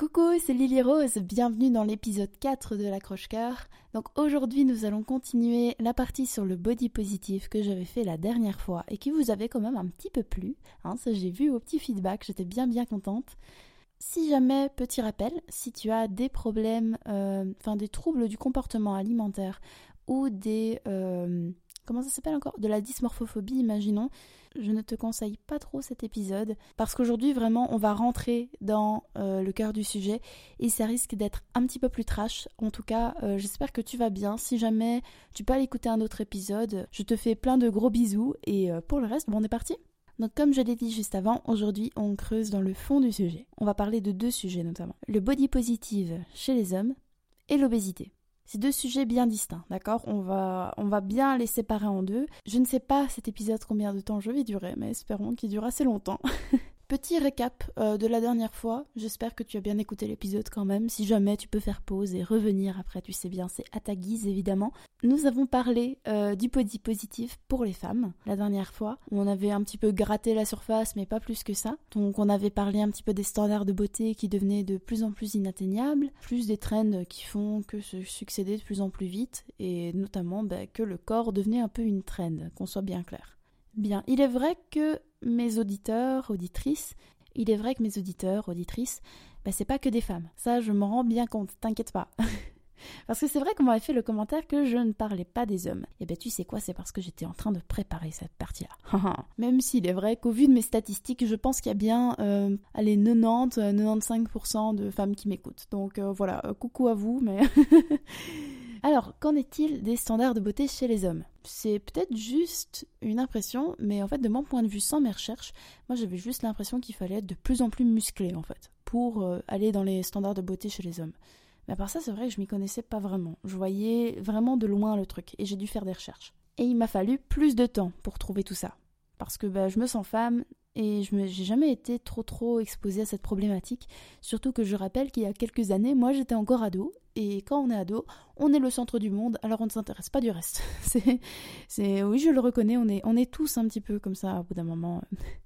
Coucou, c'est Lily Rose, bienvenue dans l'épisode 4 de l'accroche-cœur. Donc aujourd'hui nous allons continuer la partie sur le body positif que j'avais fait la dernière fois et qui vous avait quand même un petit peu plu. Hein, ça j'ai vu au petit feedback, j'étais bien bien contente. Si jamais, petit rappel, si tu as des problèmes, euh, enfin des troubles du comportement alimentaire ou des... Euh, comment ça s'appelle encore? De la dysmorphophobie, imaginons. Je ne te conseille pas trop cet épisode parce qu'aujourd'hui vraiment on va rentrer dans euh, le cœur du sujet et ça risque d'être un petit peu plus trash. En tout cas, euh, j'espère que tu vas bien. Si jamais tu peux aller écouter un autre épisode, je te fais plein de gros bisous et euh, pour le reste, bon, on est parti. Donc comme je l'ai dit juste avant, aujourd'hui on creuse dans le fond du sujet. On va parler de deux sujets notamment. Le body positive chez les hommes et l'obésité. C'est deux sujets bien distincts, d'accord? On va, bien les séparer en deux. Je ne sais pas cet épisode combien de temps je vais durer, mais espérons qu'il dure assez longtemps. Petit récap euh, de la dernière fois, j'espère que tu as bien écouté l'épisode quand même. Si jamais tu peux faire pause et revenir après, tu sais bien, c'est à ta guise évidemment. Nous avons parlé euh, du body positif pour les femmes la dernière fois. On avait un petit peu gratté la surface, mais pas plus que ça. Donc on avait parlé un petit peu des standards de beauté qui devenaient de plus en plus inatteignables, plus des trends qui font que se succéder de plus en plus vite, et notamment bah, que le corps devenait un peu une trend, qu'on soit bien clair. Bien, il est vrai que mes auditeurs, auditrices, il est vrai que mes auditeurs, auditrices, bah, c'est pas que des femmes. Ça, je m'en rends bien compte, t'inquiète pas. parce que c'est vrai qu'on m'avait fait le commentaire que je ne parlais pas des hommes. Et ben tu sais quoi, c'est parce que j'étais en train de préparer cette partie-là. Même s'il est vrai qu'au vu de mes statistiques, je pense qu'il y a bien euh, allez, 90-95% de femmes qui m'écoutent. Donc euh, voilà, euh, coucou à vous, mais... Alors, qu'en est-il des standards de beauté chez les hommes? C'est peut-être juste une impression, mais en fait, de mon point de vue, sans mes recherches, moi j'avais juste l'impression qu'il fallait être de plus en plus musclé, en fait, pour euh, aller dans les standards de beauté chez les hommes. Mais à part ça, c'est vrai que je m'y connaissais pas vraiment. Je voyais vraiment de loin le truc, et j'ai dû faire des recherches. Et il m'a fallu plus de temps pour trouver tout ça. Parce que bah, je me sens femme, et je n'ai jamais été trop trop exposée à cette problématique. Surtout que je rappelle qu'il y a quelques années, moi j'étais encore ado. Et quand on est ado, on est le centre du monde, alors on ne s'intéresse pas du reste. c'est, oui, je le reconnais, on est, on est tous un petit peu comme ça au bout d'un moment.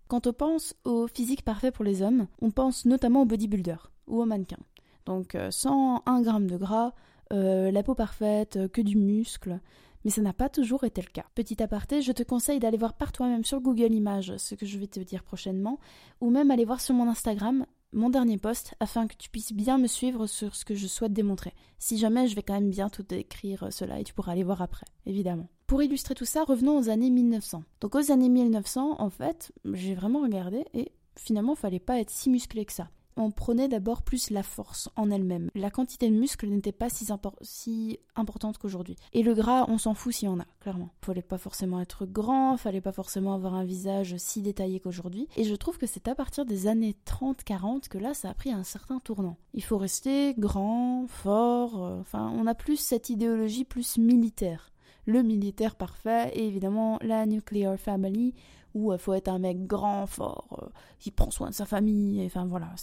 Quand on pense au physique parfait pour les hommes, on pense notamment au bodybuilder ou au mannequin. Donc euh, sans un gramme de gras, euh, la peau parfaite, que du muscle mais ça n'a pas toujours été le cas. Petit aparté, je te conseille d'aller voir par toi-même sur Google Images ce que je vais te dire prochainement, ou même aller voir sur mon Instagram mon dernier post afin que tu puisses bien me suivre sur ce que je souhaite démontrer. Si jamais, je vais quand même bien tout décrire cela et tu pourras aller voir après, évidemment. Pour illustrer tout ça, revenons aux années 1900. Donc aux années 1900, en fait, j'ai vraiment regardé et finalement, il fallait pas être si musclé que ça on prenait d'abord plus la force en elle-même. La quantité de muscles n'était pas si, importante qu'aujourd'hui. Et le gras, on s'en fout s'il y en a, clairement. Fallait pas forcément être grand, fallait pas forcément avoir un visage si détaillé qu'aujourd'hui. Et je trouve que c'est à partir des années 30-40 que là, ça a pris un certain tournant. Il faut rester grand, fort, euh, enfin, on a plus cette idéologie plus militaire. Le militaire parfait et évidemment la nuclear family où il faut être un mec grand, fort, euh, qui prend soin de sa famille. enfin voilà,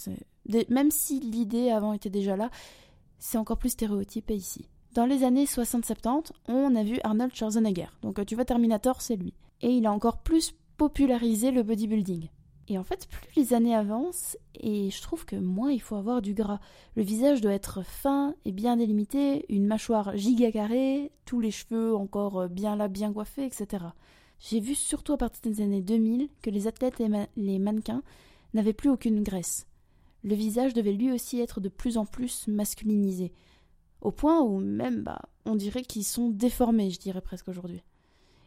même si l'idée avant était déjà là, c'est encore plus stéréotypé ici. Dans les années 60-70, on a vu Arnold Schwarzenegger. Donc euh, tu vois Terminator, c'est lui. Et il a encore plus popularisé le bodybuilding. Et en fait, plus les années avancent, et je trouve que moins il faut avoir du gras. Le visage doit être fin et bien délimité, une mâchoire giga carrée, tous les cheveux encore euh, bien là, bien coiffés, etc. J'ai vu surtout à partir des années 2000 que les athlètes et les mannequins n'avaient plus aucune graisse. Le visage devait lui aussi être de plus en plus masculinisé, au point où même bah, on dirait qu'ils sont déformés, je dirais presque aujourd'hui.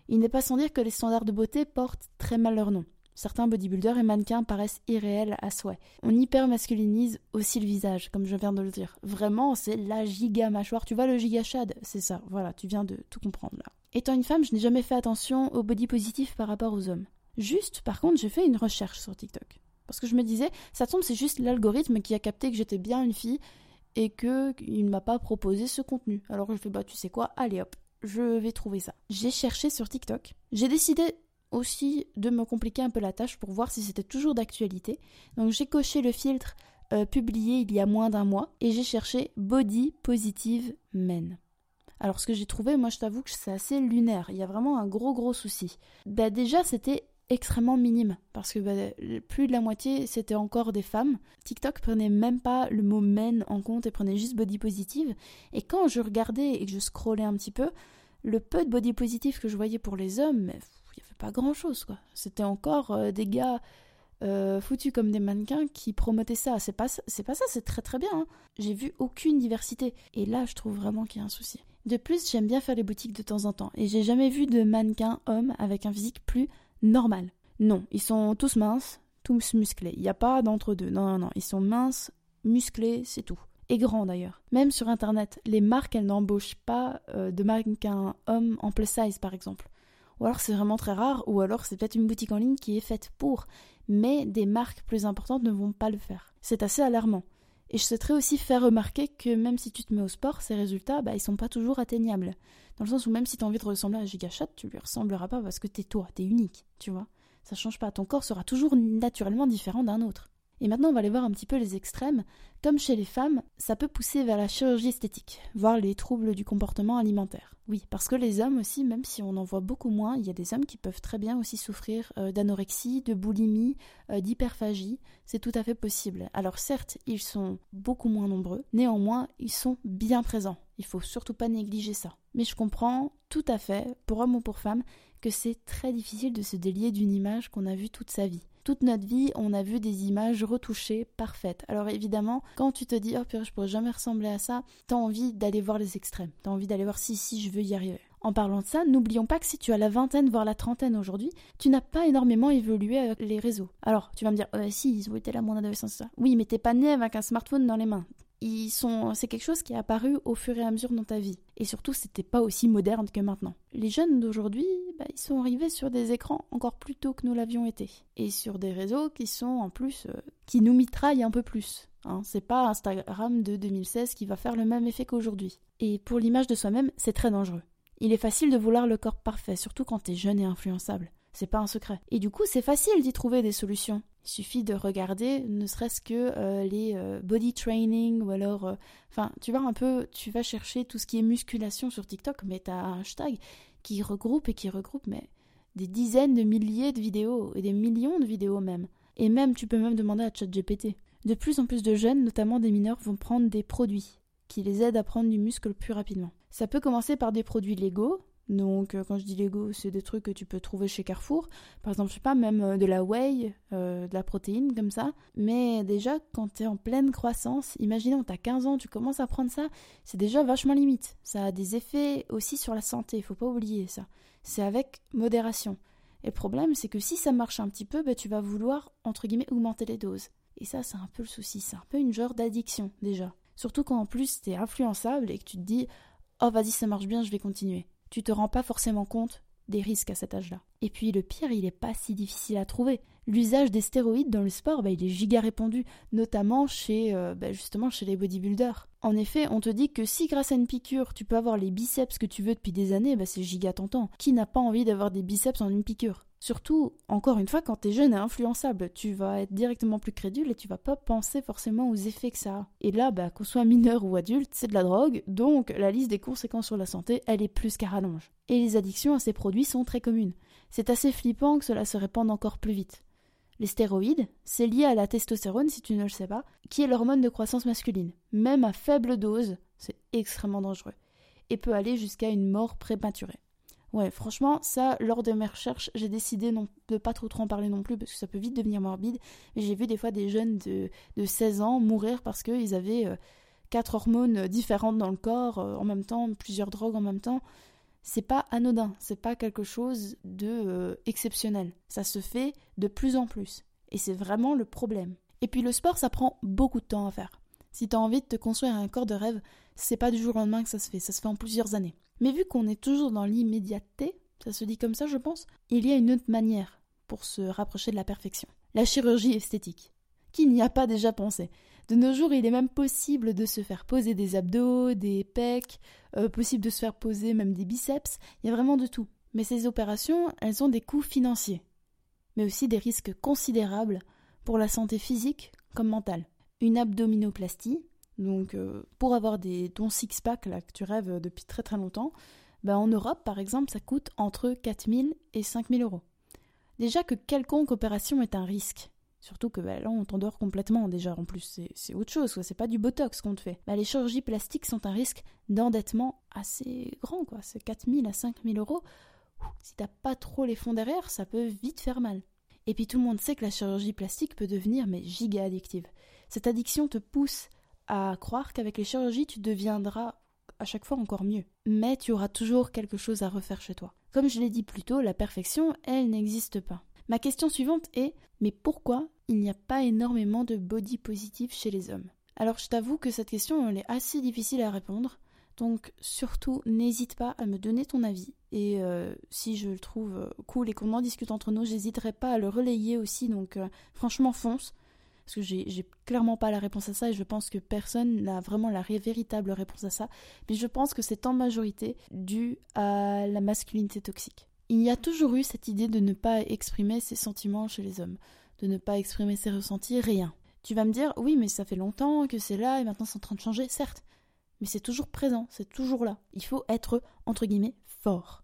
Il n'est pas sans dire que les standards de beauté portent très mal leur nom. Certains bodybuilders et mannequins paraissent irréels à souhait. On hyper masculinise aussi le visage, comme je viens de le dire. Vraiment, c'est la giga mâchoire. Tu vois le giga chad C'est ça, voilà, tu viens de tout comprendre là. Étant une femme, je n'ai jamais fait attention au body positif par rapport aux hommes. Juste, par contre, j'ai fait une recherche sur TikTok. Parce que je me disais, ça tombe, c'est juste l'algorithme qui a capté que j'étais bien une fille et que il ne m'a pas proposé ce contenu. Alors je fais, bah tu sais quoi, allez hop, je vais trouver ça. J'ai cherché sur TikTok. J'ai décidé aussi de me compliquer un peu la tâche pour voir si c'était toujours d'actualité. Donc j'ai coché le filtre euh, publié il y a moins d'un mois et j'ai cherché Body Positive Men. Alors ce que j'ai trouvé, moi je t'avoue que c'est assez lunaire, il y a vraiment un gros gros souci. Bah déjà c'était extrêmement minime parce que bah, plus de la moitié c'était encore des femmes. TikTok prenait même pas le mot men en compte et prenait juste body positive. Et quand je regardais et que je scrollais un petit peu, le peu de body positive que je voyais pour les hommes, il n'y avait pas grand chose quoi. C'était encore euh, des gars euh, foutus comme des mannequins qui promotaient ça. C'est pas, c'est pas ça, c'est très très bien. Hein. J'ai vu aucune diversité. Et là, je trouve vraiment qu'il y a un souci. De plus, j'aime bien faire les boutiques de temps en temps. Et j'ai jamais vu de mannequin homme avec un physique plus normal. Non, ils sont tous minces, tous musclés. Il n'y a pas d'entre-deux. Non, non, non. Ils sont minces, musclés, c'est tout. Et grands d'ailleurs. Même sur internet, les marques, elles n'embauchent pas euh, de mannequin homme en plus size par exemple. Ou alors c'est vraiment très rare, ou alors c'est peut-être une boutique en ligne qui est faite pour mais des marques plus importantes ne vont pas le faire. C'est assez alarmant. Et je souhaiterais aussi faire remarquer que même si tu te mets au sport, ces résultats, bah, ils sont pas toujours atteignables. Dans le sens où même si tu as envie de ressembler à Gigashot, tu lui ressembleras pas parce que t'es toi, t'es unique, tu vois. Ça change pas, ton corps sera toujours naturellement différent d'un autre. Et maintenant, on va aller voir un petit peu les extrêmes. Comme chez les femmes, ça peut pousser vers la chirurgie esthétique, voire les troubles du comportement alimentaire. Oui, parce que les hommes aussi, même si on en voit beaucoup moins, il y a des hommes qui peuvent très bien aussi souffrir euh, d'anorexie, de boulimie, euh, d'hyperphagie. C'est tout à fait possible. Alors certes, ils sont beaucoup moins nombreux, néanmoins, ils sont bien présents. Il faut surtout pas négliger ça. Mais je comprends tout à fait, pour homme ou pour femme, que c'est très difficile de se délier d'une image qu'on a vue toute sa vie toute notre vie, on a vu des images retouchées, parfaites. Alors évidemment, quand tu te dis, oh purée, je pourrais jamais ressembler à ça, t'as envie d'aller voir les extrêmes. T'as envie d'aller voir si, si, je veux y arriver. En parlant de ça, n'oublions pas que si tu as la vingtaine, voire la trentaine aujourd'hui, tu n'as pas énormément évolué avec les réseaux. Alors, tu vas me dire, euh, si, ils ont été là mon adolescence. Oui, mais t'es pas né avec un smartphone dans les mains c'est quelque chose qui est apparu au fur et à mesure dans ta vie. Et surtout, c'était pas aussi moderne que maintenant. Les jeunes d'aujourd'hui, bah, ils sont arrivés sur des écrans encore plus tôt que nous l'avions été. Et sur des réseaux qui sont en plus, euh, qui nous mitraillent un peu plus. Hein. C'est pas Instagram de 2016 qui va faire le même effet qu'aujourd'hui. Et pour l'image de soi-même, c'est très dangereux. Il est facile de vouloir le corps parfait, surtout quand t'es jeune et influençable. C'est pas un secret. Et du coup, c'est facile d'y trouver des solutions. Il suffit de regarder, ne serait-ce que euh, les euh, body training ou alors, euh, enfin, tu vois un peu, tu vas chercher tout ce qui est musculation sur TikTok, mais tu as un hashtag qui regroupe et qui regroupe mais des dizaines de milliers de vidéos et des millions de vidéos même. Et même, tu peux même demander à ChatGPT. De plus en plus de jeunes, notamment des mineurs, vont prendre des produits qui les aident à prendre du muscle plus rapidement. Ça peut commencer par des produits légaux, donc, euh, quand je dis Lego, c'est des trucs que tu peux trouver chez Carrefour. Par exemple, je sais pas, même euh, de la whey, euh, de la protéine, comme ça. Mais déjà, quand tu es en pleine croissance, imaginons, tu as 15 ans, tu commences à prendre ça, c'est déjà vachement limite. Ça a des effets aussi sur la santé, faut pas oublier ça. C'est avec modération. Et le problème, c'est que si ça marche un petit peu, bah, tu vas vouloir, entre guillemets, augmenter les doses. Et ça, c'est un peu le souci. C'est un peu une genre d'addiction, déjà. Surtout quand en plus, tu es influençable et que tu te dis, oh, vas-y, ça marche bien, je vais continuer tu te rends pas forcément compte des risques à cet âge-là. Et puis le pire, il n'est pas si difficile à trouver. L'usage des stéroïdes dans le sport, bah, il est giga répandu, notamment chez, euh, bah, justement chez les bodybuilders. En effet, on te dit que si grâce à une piqûre, tu peux avoir les biceps que tu veux depuis des années, bah, c'est giga tentant. Qui n'a pas envie d'avoir des biceps en une piqûre? Surtout, encore une fois, quand t'es jeune et influençable, tu vas être directement plus crédule et tu vas pas penser forcément aux effets que ça a. Et là, bah, qu'on soit mineur ou adulte, c'est de la drogue, donc la liste des conséquences sur la santé, elle est plus qu'à rallonge. Et les addictions à ces produits sont très communes. C'est assez flippant que cela se répande encore plus vite. Les stéroïdes, c'est lié à la testostérone, si tu ne le sais pas, qui est l'hormone de croissance masculine. Même à faible dose, c'est extrêmement dangereux, et peut aller jusqu'à une mort prématurée. Ouais, franchement, ça, lors de mes recherches, j'ai décidé non, de pas trop trop en parler non plus parce que ça peut vite devenir morbide. Mais j'ai vu des fois des jeunes de, de 16 ans mourir parce qu'ils avaient euh, quatre hormones différentes dans le corps euh, en même temps, plusieurs drogues en même temps. C'est pas anodin, c'est pas quelque chose de euh, exceptionnel. Ça se fait de plus en plus. Et c'est vraiment le problème. Et puis le sport, ça prend beaucoup de temps à faire. Si tu as envie de te construire un corps de rêve, c'est pas du jour au lendemain que ça se fait, ça se fait en plusieurs années. Mais vu qu'on est toujours dans l'immédiateté, ça se dit comme ça je pense, il y a une autre manière pour se rapprocher de la perfection. La chirurgie esthétique. Qui n'y a pas déjà pensé De nos jours, il est même possible de se faire poser des abdos, des pecs, euh, possible de se faire poser même des biceps, il y a vraiment de tout. Mais ces opérations, elles ont des coûts financiers, mais aussi des risques considérables pour la santé physique comme mentale. Une abdominoplastie, donc, euh, pour avoir des dons six-pack là, que tu rêves depuis très très longtemps, bah, en Europe, par exemple, ça coûte entre 4000 et 5000 euros. Déjà que quelconque opération est un risque. Surtout que bah, là, on t'endort complètement déjà. En plus, c'est autre chose, c'est pas du botox qu'on te fait. Bah, les chirurgies plastiques sont un risque d'endettement assez grand, quoi. C'est 4000 à 5000 euros. Si t'as pas trop les fonds derrière, ça peut vite faire mal. Et puis tout le monde sait que la chirurgie plastique peut devenir mais giga addictive. Cette addiction te pousse à croire qu'avec les chirurgies, tu deviendras à chaque fois encore mieux. Mais tu auras toujours quelque chose à refaire chez toi. Comme je l'ai dit plus tôt, la perfection, elle n'existe pas. Ma question suivante est mais pourquoi il n'y a pas énormément de body positif chez les hommes Alors je t'avoue que cette question elle est assez difficile à répondre. Donc surtout n'hésite pas à me donner ton avis et euh, si je le trouve euh, cool et qu'on en discute entre nous, j'hésiterai pas à le relayer aussi. Donc euh, franchement fonce parce que j'ai clairement pas la réponse à ça et je pense que personne n'a vraiment la véritable réponse à ça. Mais je pense que c'est en majorité dû à la masculinité toxique. Il y a toujours eu cette idée de ne pas exprimer ses sentiments chez les hommes, de ne pas exprimer ses ressentis, rien. Tu vas me dire, oui, mais ça fait longtemps que c'est là et maintenant c'est en train de changer, certes. Mais c'est toujours présent, c'est toujours là. Il faut être, entre guillemets, fort.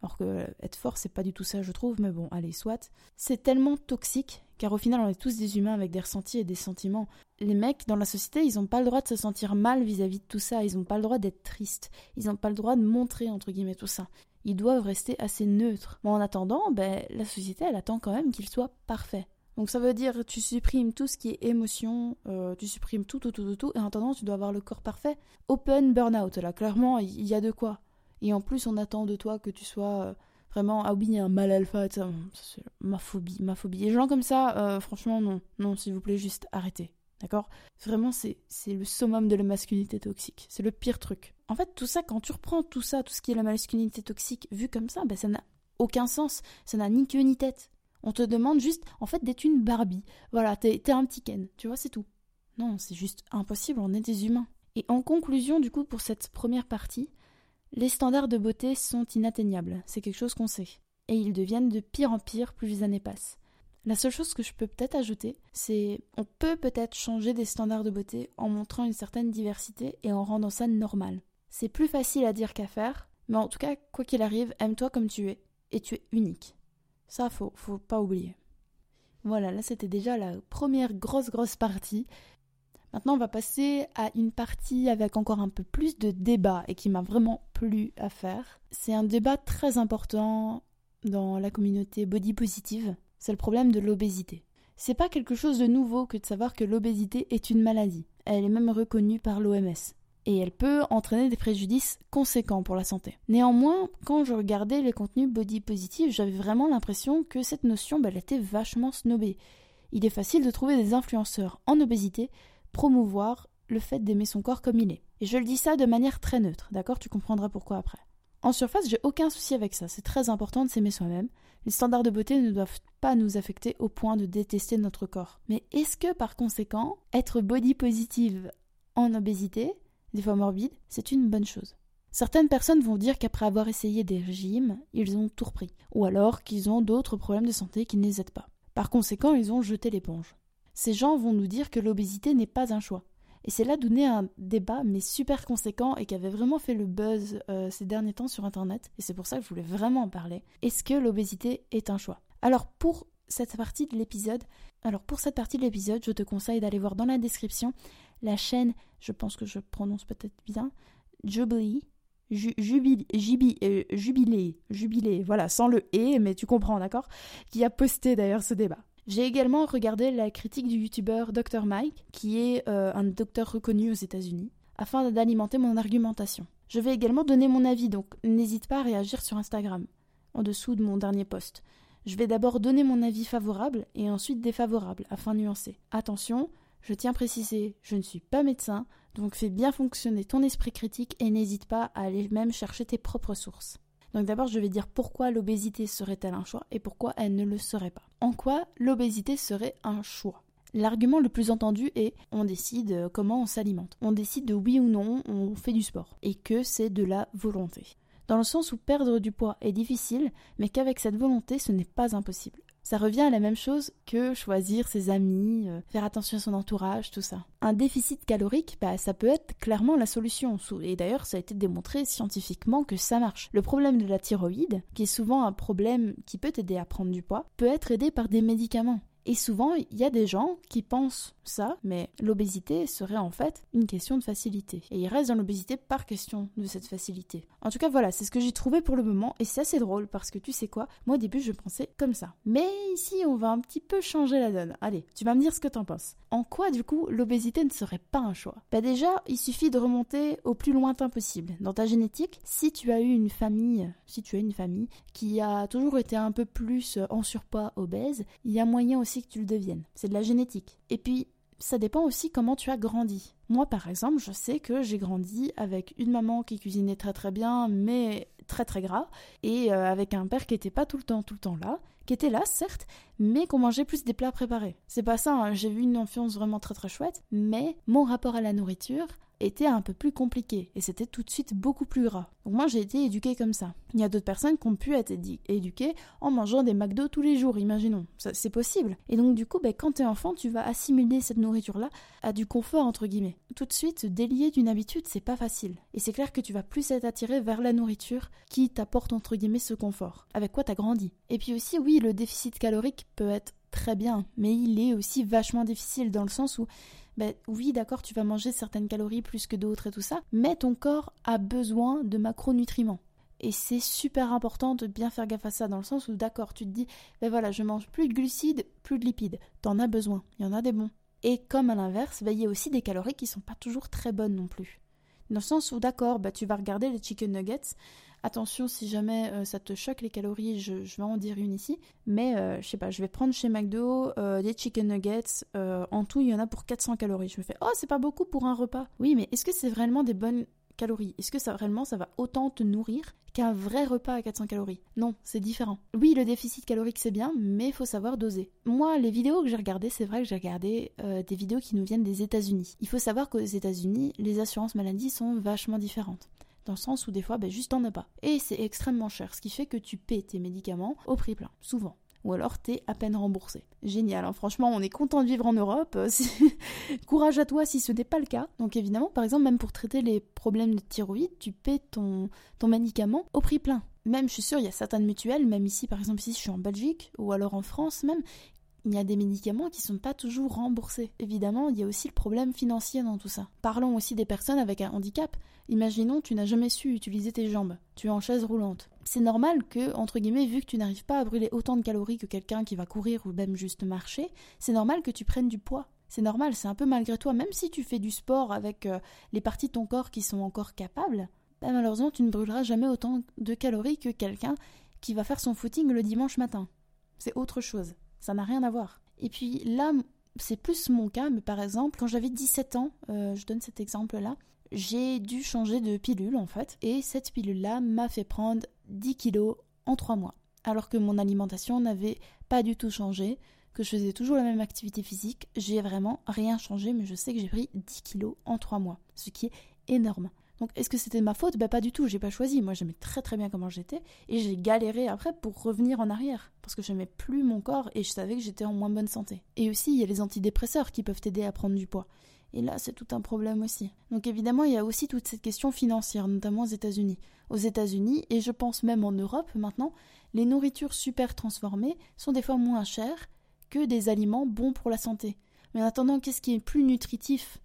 Alors que euh, être fort, c'est pas du tout ça, je trouve, mais bon, allez, soit. C'est tellement toxique, car au final, on est tous des humains avec des ressentis et des sentiments. Les mecs dans la société, ils ont pas le droit de se sentir mal vis-à-vis -vis de tout ça, ils ont pas le droit d'être tristes, ils ont pas le droit de montrer, entre guillemets, tout ça ils doivent rester assez neutres. Mais en attendant, ben, la société, elle attend quand même qu'ils soient parfaits. Donc ça veut dire tu supprimes tout ce qui est émotion, euh, tu supprimes tout, tout, tout, tout, tout, et en attendant tu dois avoir le corps parfait. Open burnout, là, clairement, il y, a de quoi. Et en plus, on attend de toi que tu sois euh, vraiment, ah oui, un mal alpha, c'est ma phobie, ma phobie. Et gens comme ça, euh, franchement, non, non, s'il vous plaît, juste arrêtez. D'accord? Vraiment, c'est le summum de la masculinité toxique. C'est le pire truc. En fait, tout ça, quand tu reprends tout ça, tout ce qui est la masculinité toxique, vu comme ça, ben, ça n'a aucun sens. Ça n'a ni queue ni tête. On te demande juste, en fait, d'être une Barbie. Voilà, t'es un petit Ken. Tu vois, c'est tout. Non, c'est juste impossible, on est des humains. Et en conclusion, du coup, pour cette première partie, les standards de beauté sont inatteignables. C'est quelque chose qu'on sait. Et ils deviennent de pire en pire plus les années passent. La seule chose que je peux peut-être ajouter, c'est on peut peut-être changer des standards de beauté en montrant une certaine diversité et en rendant ça normal. C'est plus facile à dire qu'à faire, mais en tout cas, quoi qu'il arrive, aime-toi comme tu es et tu es unique. Ça, faut, faut pas oublier. Voilà, là c'était déjà la première grosse grosse partie. Maintenant, on va passer à une partie avec encore un peu plus de débat et qui m'a vraiment plu à faire. C'est un débat très important dans la communauté body positive c'est le problème de l'obésité. C'est pas quelque chose de nouveau que de savoir que l'obésité est une maladie. Elle est même reconnue par l'OMS. Et elle peut entraîner des préjudices conséquents pour la santé. Néanmoins, quand je regardais les contenus body positive, j'avais vraiment l'impression que cette notion, bah, était vachement snobée. Il est facile de trouver des influenceurs en obésité promouvoir le fait d'aimer son corps comme il est. Et je le dis ça de manière très neutre, d'accord? Tu comprendras pourquoi après. En surface, j'ai aucun souci avec ça. C'est très important de s'aimer soi-même. Les standards de beauté ne doivent pas nous affecter au point de détester notre corps. Mais est-ce que par conséquent, être body positive en obésité, des fois morbide, c'est une bonne chose Certaines personnes vont dire qu'après avoir essayé des régimes, ils ont tout repris, ou alors qu'ils ont d'autres problèmes de santé qui ne les aident pas. Par conséquent, ils ont jeté l'éponge. Ces gens vont nous dire que l'obésité n'est pas un choix, et c'est là d'où naît un débat, mais super conséquent et qui avait vraiment fait le buzz euh, ces derniers temps sur Internet. Et c'est pour ça que je voulais vraiment en parler. Est-ce que l'obésité est un choix? Alors pour cette partie de l'épisode, alors pour cette partie de l'épisode, je te conseille d'aller voir dans la description la chaîne, je pense que je prononce peut-être bien, Jubilee, jubilé, euh, jubilé, jubilé, voilà, sans le et, mais tu comprends, d'accord Qui a posté d'ailleurs ce débat. J'ai également regardé la critique du youtubeur Dr Mike, qui est euh, un docteur reconnu aux États-Unis, afin d'alimenter mon argumentation. Je vais également donner mon avis, donc n'hésite pas à réagir sur Instagram, en dessous de mon dernier post. Je vais d'abord donner mon avis favorable et ensuite défavorable, afin de nuancer. Attention, je tiens à préciser, je ne suis pas médecin, donc fais bien fonctionner ton esprit critique et n'hésite pas à aller même chercher tes propres sources. Donc d'abord, je vais dire pourquoi l'obésité serait-elle un choix et pourquoi elle ne le serait pas. En quoi l'obésité serait un choix? L'argument le plus entendu est on décide comment on s'alimente. On décide de oui ou non on fait du sport et que c'est de la volonté. Dans le sens où perdre du poids est difficile, mais qu'avec cette volonté ce n'est pas impossible. Ça revient à la même chose que choisir ses amis, euh, faire attention à son entourage, tout ça. Un déficit calorique, bah, ça peut être clairement la solution. Et d'ailleurs, ça a été démontré scientifiquement que ça marche. Le problème de la thyroïde, qui est souvent un problème qui peut t'aider à prendre du poids, peut être aidé par des médicaments. Et souvent, il y a des gens qui pensent ça, mais l'obésité serait en fait une question de facilité. Et ils restent dans l'obésité par question de cette facilité. En tout cas, voilà, c'est ce que j'ai trouvé pour le moment, et c'est assez drôle parce que tu sais quoi, moi au début je pensais comme ça. Mais ici, on va un petit peu changer la donne. Allez, tu vas me dire ce que t'en penses. En quoi, du coup, l'obésité ne serait pas un choix? Bah déjà, il suffit de remonter au plus lointain possible. Dans ta génétique, si tu as eu une famille, si tu as une famille qui a toujours été un peu plus en surpoids, obèse, il y a moyen aussi que tu le deviennes. C'est de la génétique. Et puis, ça dépend aussi comment tu as grandi. Moi, par exemple, je sais que j'ai grandi avec une maman qui cuisinait très très bien, mais très très gras, et euh, avec un père qui était pas tout le temps tout le temps là, qui était là, certes, mais qu'on mangeait plus des plats préparés. C'est pas ça, hein. j'ai eu une enfance vraiment très très chouette, mais mon rapport à la nourriture était un peu plus compliqué et c'était tout de suite beaucoup plus gras. Donc moi j'ai été éduquée comme ça. Il y a d'autres personnes qui ont pu être éduquées en mangeant des McDo tous les jours, imaginons. C'est possible. Et donc du coup, ben, quand t'es enfant, tu vas assimiler cette nourriture-là à du confort entre guillemets. Tout de suite, délier d'une habitude, c'est pas facile. Et c'est clair que tu vas plus être attiré vers la nourriture qui t'apporte entre guillemets ce confort. Avec quoi t'as grandi. Et puis aussi, oui, le déficit calorique peut être très bien, mais il est aussi vachement difficile dans le sens où ben oui, d'accord, tu vas manger certaines calories plus que d'autres et tout ça, mais ton corps a besoin de macronutriments. Et c'est super important de bien faire gaffe à ça, dans le sens où, d'accord, tu te dis, ben voilà, je mange plus de glucides, plus de lipides. T'en as besoin, il y en a des bons. Et comme à l'inverse, ben, il y a aussi des calories qui sont pas toujours très bonnes non plus. Dans le sens où, d'accord, ben, tu vas regarder les chicken nuggets, Attention, si jamais euh, ça te choque les calories, je, vais en dire une ici. Mais euh, je sais pas, je vais prendre chez McDo euh, des chicken nuggets. en tout, il y en a pour 400 calories. Je me fais, oh, c'est pas beaucoup pour un repas. Oui, mais est-ce que c'est vraiment des bonnes calories? Est-ce que ça vraiment ça va autant te nourrir qu'un vrai repas à 400 calories? Non, c'est différent. Oui, le déficit calorique c'est bien, mais faut savoir doser. Moi, les vidéos que j'ai regardées, c'est vrai que j'ai regardé des vidéos qui nous viennent des États-Unis. Il faut savoir qu'aux États-Unis, les assurances maladies sont vachement différentes dans le sens où des fois, ben, juste t'en as pas. Et c'est extrêmement cher, ce qui fait que tu paies tes médicaments au prix plein, souvent. Ou alors t'es à peine remboursé. Génial, hein. franchement, on est content de vivre en Europe. Courage à toi si ce n'est pas le cas. Donc évidemment, par exemple, même pour traiter les problèmes de thyroïde, tu paies ton, ton médicament au prix plein. Même, je suis sûre, il y a certaines mutuelles, même ici, par exemple, ici, je suis en Belgique, ou alors en France même, il y a des médicaments qui ne sont pas toujours remboursés. Évidemment, il y a aussi le problème financier dans tout ça. Parlons aussi des personnes avec un handicap. Imaginons, tu n'as jamais su utiliser tes jambes, tu es en chaise roulante. C'est normal que, entre guillemets, vu que tu n'arrives pas à brûler autant de calories que quelqu'un qui va courir ou même juste marcher, c'est normal que tu prennes du poids. C'est normal, c'est un peu malgré toi, même si tu fais du sport avec euh, les parties de ton corps qui sont encore capables, ben, malheureusement tu ne brûleras jamais autant de calories que quelqu'un qui va faire son footing le dimanche matin. C'est autre chose. Ça n'a rien à voir. Et puis là, c'est plus mon cas, mais par exemple, quand j'avais 17 ans, euh, je donne cet exemple-là, j'ai dû changer de pilule en fait, et cette pilule-là m'a fait prendre 10 kilos en 3 mois. Alors que mon alimentation n'avait pas du tout changé, que je faisais toujours la même activité physique, j'ai vraiment rien changé, mais je sais que j'ai pris 10 kilos en 3 mois, ce qui est énorme. Donc est-ce que c'était ma faute? Ben pas du tout, j'ai pas choisi. Moi j'aimais très très bien comment j'étais et j'ai galéré après pour revenir en arrière parce que j'aimais plus mon corps et je savais que j'étais en moins bonne santé. Et aussi il y a les antidépresseurs qui peuvent t'aider à prendre du poids. Et là c'est tout un problème aussi. Donc évidemment il y a aussi toute cette question financière, notamment aux États-Unis. Aux États-Unis et je pense même en Europe maintenant, les nourritures super transformées sont des fois moins chères que des aliments bons pour la santé. Mais en attendant, qu'est-ce qui est plus nutritif?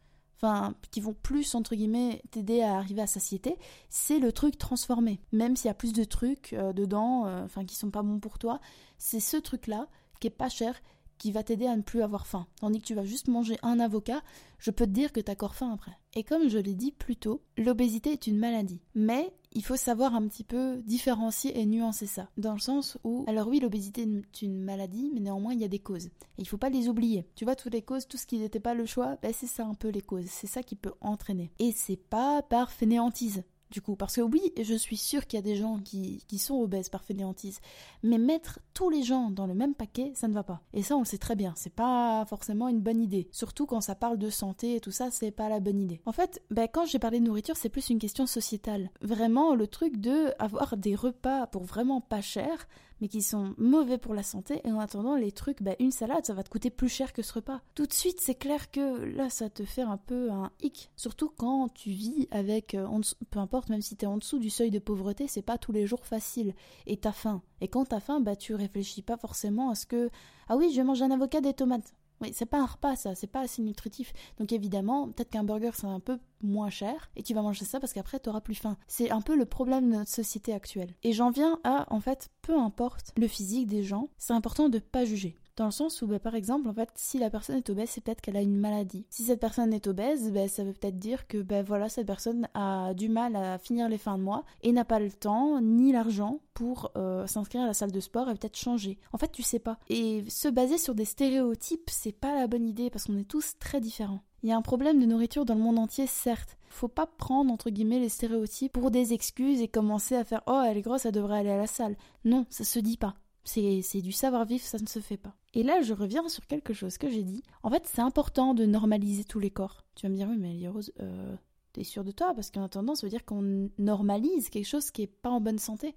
Qui vont plus, entre guillemets, t'aider à arriver à satiété, c'est le truc transformé. Même s'il y a plus de trucs euh, dedans, euh, enfin, qui sont pas bons pour toi, c'est ce truc-là, qui est pas cher, qui va t'aider à ne plus avoir faim. Tandis que tu vas juste manger un avocat, je peux te dire que t'as encore faim après. Et comme je l'ai dit plus tôt, l'obésité est une maladie. Mais il faut savoir un petit peu différencier et nuancer ça. Dans le sens où, alors oui, l'obésité est une maladie, mais néanmoins, il y a des causes. Et il faut pas les oublier. Tu vois, toutes les causes, tout ce qui n'était pas le choix, ben, c'est ça un peu les causes. C'est ça qui peut entraîner. Et c'est pas par fainéantise du coup. Parce que oui, je suis sûre qu'il y a des gens qui, qui, sont obèses par fainéantise, mais mettre tous les gens dans le même paquet, ça ne va pas. Et ça, on le sait très bien, c'est pas forcément une bonne idée. Surtout quand ça parle de santé et tout ça, c'est pas la bonne idée. En fait, ben, quand j'ai parlé de nourriture, c'est plus une question sociétale. Vraiment, le truc de avoir des repas pour vraiment pas cher, mais qui sont mauvais pour la santé. Et en attendant, les trucs, bah, une salade, ça va te coûter plus cher que ce repas. Tout de suite, c'est clair que là, ça te fait un peu un hic. Surtout quand tu vis avec, euh, peu importe, même si tu es en dessous du seuil de pauvreté, c'est pas tous les jours facile. Et t'as faim. Et quand t'as faim, bah, tu réfléchis pas forcément à ce que, ah oui, je vais manger un avocat, des tomates. Oui, c'est pas un repas ça, c'est pas assez nutritif. Donc évidemment, peut-être qu'un burger c'est un peu moins cher et tu vas manger ça parce qu'après tu auras plus faim. C'est un peu le problème de notre société actuelle. Et j'en viens à en fait, peu importe le physique des gens, c'est important de pas juger. Dans le sens où, bah, par exemple, en fait, si la personne est obèse, c'est peut-être qu'elle a une maladie. Si cette personne est obèse, bah, ça veut peut-être dire que bah, voilà, cette personne a du mal à finir les fins de mois et n'a pas le temps ni l'argent pour euh, s'inscrire à la salle de sport et peut-être changer. En fait, tu sais pas. Et se baser sur des stéréotypes, c'est pas la bonne idée parce qu'on est tous très différents. Il y a un problème de nourriture dans le monde entier, certes. Faut pas prendre entre guillemets les stéréotypes pour des excuses et commencer à faire oh elle est grosse, elle devrait aller à la salle. Non, ça se dit pas. C'est du savoir-vivre, ça ne se fait pas. Et là, je reviens sur quelque chose que j'ai dit. En fait, c'est important de normaliser tous les corps. Tu vas me dire, oui, mais Rose, euh, t'es sûre de toi? Parce qu'en attendant, ça veut dire qu'on normalise quelque chose qui est pas en bonne santé.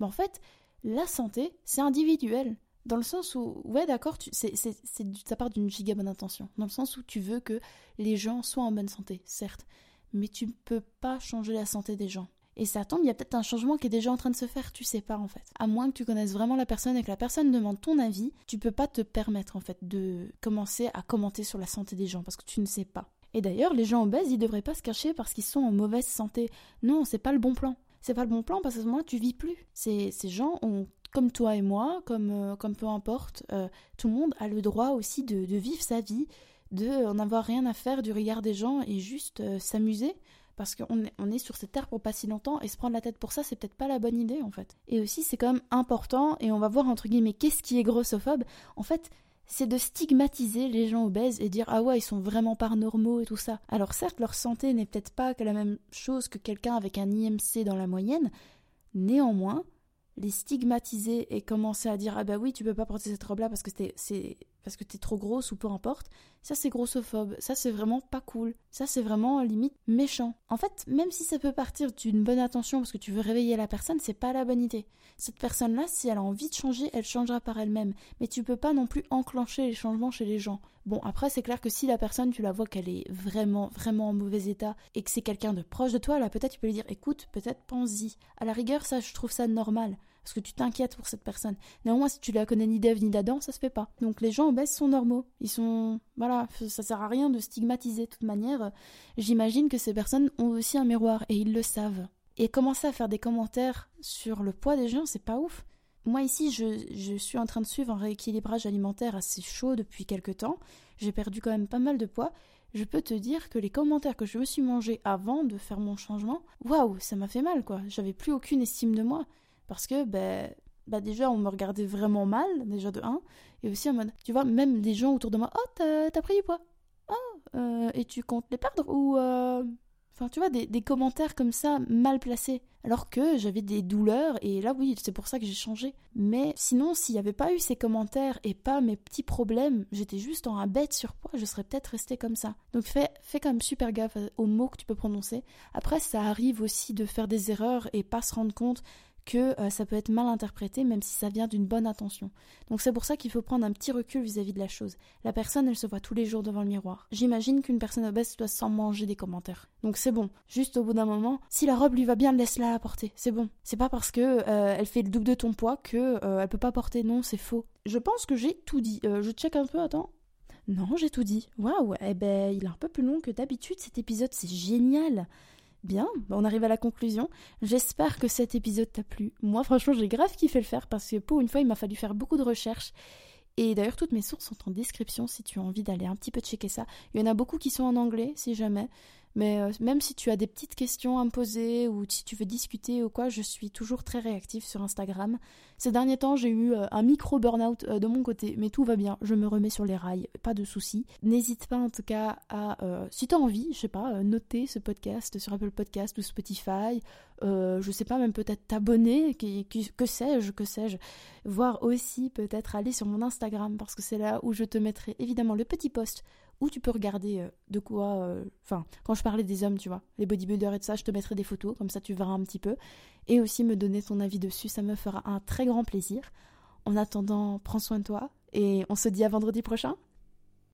Mais en fait, la santé, c'est individuel. Dans le sens où, ouais, d'accord, c'est ça part d'une giga bonne intention. Dans le sens où tu veux que les gens soient en bonne santé, certes. Mais tu ne peux pas changer la santé des gens. Et ça tombe, il y a peut-être un changement qui est déjà en train de se faire, tu sais pas en fait. À moins que tu connaisses vraiment la personne et que la personne demande ton avis, tu peux pas te permettre en fait de commencer à commenter sur la santé des gens parce que tu ne sais pas. Et d'ailleurs, les gens obèses, ils devraient pas se cacher parce qu'ils sont en mauvaise santé. Non, c'est pas le bon plan. C'est pas le bon plan parce qu'à ce moment-là, tu vis plus. Ces, ces gens ont comme toi et moi, comme, euh, comme peu importe, euh, tout le monde a le droit aussi de, vivre sa vie, de n'en avoir rien à faire du regard des gens et juste euh, s'amuser parce qu'on est, on est sur cette terre pour pas si longtemps et se prendre la tête pour ça, c'est peut-être pas la bonne idée en fait. Et aussi, c'est quand même important, et on va voir entre guillemets qu'est-ce qui est grossophobe. En fait, c'est de stigmatiser les gens obèses et dire ah ouais ils sont vraiment pas normaux et tout ça. Alors certes leur santé n'est peut-être pas la même chose que quelqu'un avec un IMC dans la moyenne, néanmoins les stigmatiser et commencer à dire ah bah oui tu peux pas porter cette robe là parce que c'est parce que t'es trop grosse ou peu importe, ça c'est grossophobe, ça c'est vraiment pas cool, ça c'est vraiment limite méchant. En fait, même si ça peut partir d'une bonne intention parce que tu veux réveiller la personne, c'est pas la bonne idée. Cette personne-là, si elle a envie de changer, elle changera par elle-même, mais tu peux pas non plus enclencher les changements chez les gens. Bon, après c'est clair que si la personne, tu la vois qu'elle est vraiment, vraiment en mauvais état et que c'est quelqu'un de proche de toi, là peut-être tu peux lui dire écoute, peut-être pense-y. À la rigueur, ça je trouve ça normal parce que tu t'inquiètes pour cette personne. Néanmoins, si tu la connais ni d'Ève ni d'Adam, ça se fait pas. Donc les gens obèses sont normaux. Ils sont. Voilà, ça sert à rien de stigmatiser. De toute manière, j'imagine que ces personnes ont aussi un miroir et ils le savent. Et commencer à faire des commentaires sur le poids des gens, c'est pas ouf. Moi ici, je, suis en train de suivre un rééquilibrage alimentaire assez chaud depuis quelques temps. J'ai perdu quand même pas mal de poids. Je peux te dire que les commentaires que je me suis mangé avant de faire mon changement, waouh, ça m'a fait mal quoi. J'avais plus aucune estime de moi. Parce que, ben, bah déjà, on me regardait vraiment mal, déjà de 1. Et aussi en mode, tu vois, même des gens autour de moi, oh, t'as pris du poids. Oh, euh, et tu comptes les perdre Ou. Euh, enfin, tu vois, des, commentaires comme ça, mal placés. Alors que j'avais des douleurs, et là, oui, c'est pour ça que j'ai changé. Mais sinon, s'il n'y avait pas eu ces commentaires et pas mes petits problèmes, j'étais juste en un bête surpoids, je serais peut-être restée comme ça. Donc fais, fais quand même super gaffe aux mots que tu peux prononcer. Après, ça arrive aussi de faire des erreurs et pas se rendre compte que euh, ça peut être mal interprété même si ça vient d'une bonne intention. Donc c'est pour ça qu'il faut prendre un petit recul vis-à-vis de la chose. La personne, elle se voit tous les jours devant le miroir. J'imagine qu'une personne obèse doit s'en manger des commentaires. Donc c'est bon. Juste au bout d'un moment, si la robe lui va bien, laisse-la la porter. C'est bon. C'est pas parce que euh, elle fait le double de ton poids que euh, elle peut pas porter. Non, c'est faux. Je pense que j'ai tout dit. je check un peu. Attends. Non, j'ai tout dit. Waouh. Eh ben, il est un peu plus long que d'habitude cet épisode. C'est génial. Bien, bah, on arrive à la conclusion. J'espère que cet épisode t'a plu. Moi, franchement, j'ai grave kiffé le faire parce que pour une fois, il m'a fallu faire beaucoup de recherches. Et d'ailleurs, toutes mes sources sont en description si tu as envie d'aller un petit peu checker ça. Il y en a beaucoup qui sont en anglais, si jamais. Mais euh, même si tu as des petites questions à me poser ou si tu veux discuter ou quoi, je suis toujours très réactive sur Instagram. Ces derniers temps, j'ai eu euh, un micro burn-out euh, de mon côté, mais tout va bien, je me remets sur les rails, pas de soucis. N'hésite pas en tout cas à, si tu as envie, je sais pas, noter ce podcast sur Apple Podcast ou Spotify, je sais pas, même peut-être t'abonner, que, sais-je, que sais-je, voire aussi peut-être aller sur mon Instagram parce que c'est là où je te mettrai évidemment le petit post ou tu peux regarder euh, de quoi. euh, Enfin, quand je parlais des hommes, tu vois, les bodybuilders et tout ça, je te mettrai des photos, comme ça tu verras un petit peu. Et aussi me donner ton avis dessus, ça me fera un très grand plaisir. En attendant, prends soin de toi et on se dit à vendredi prochain.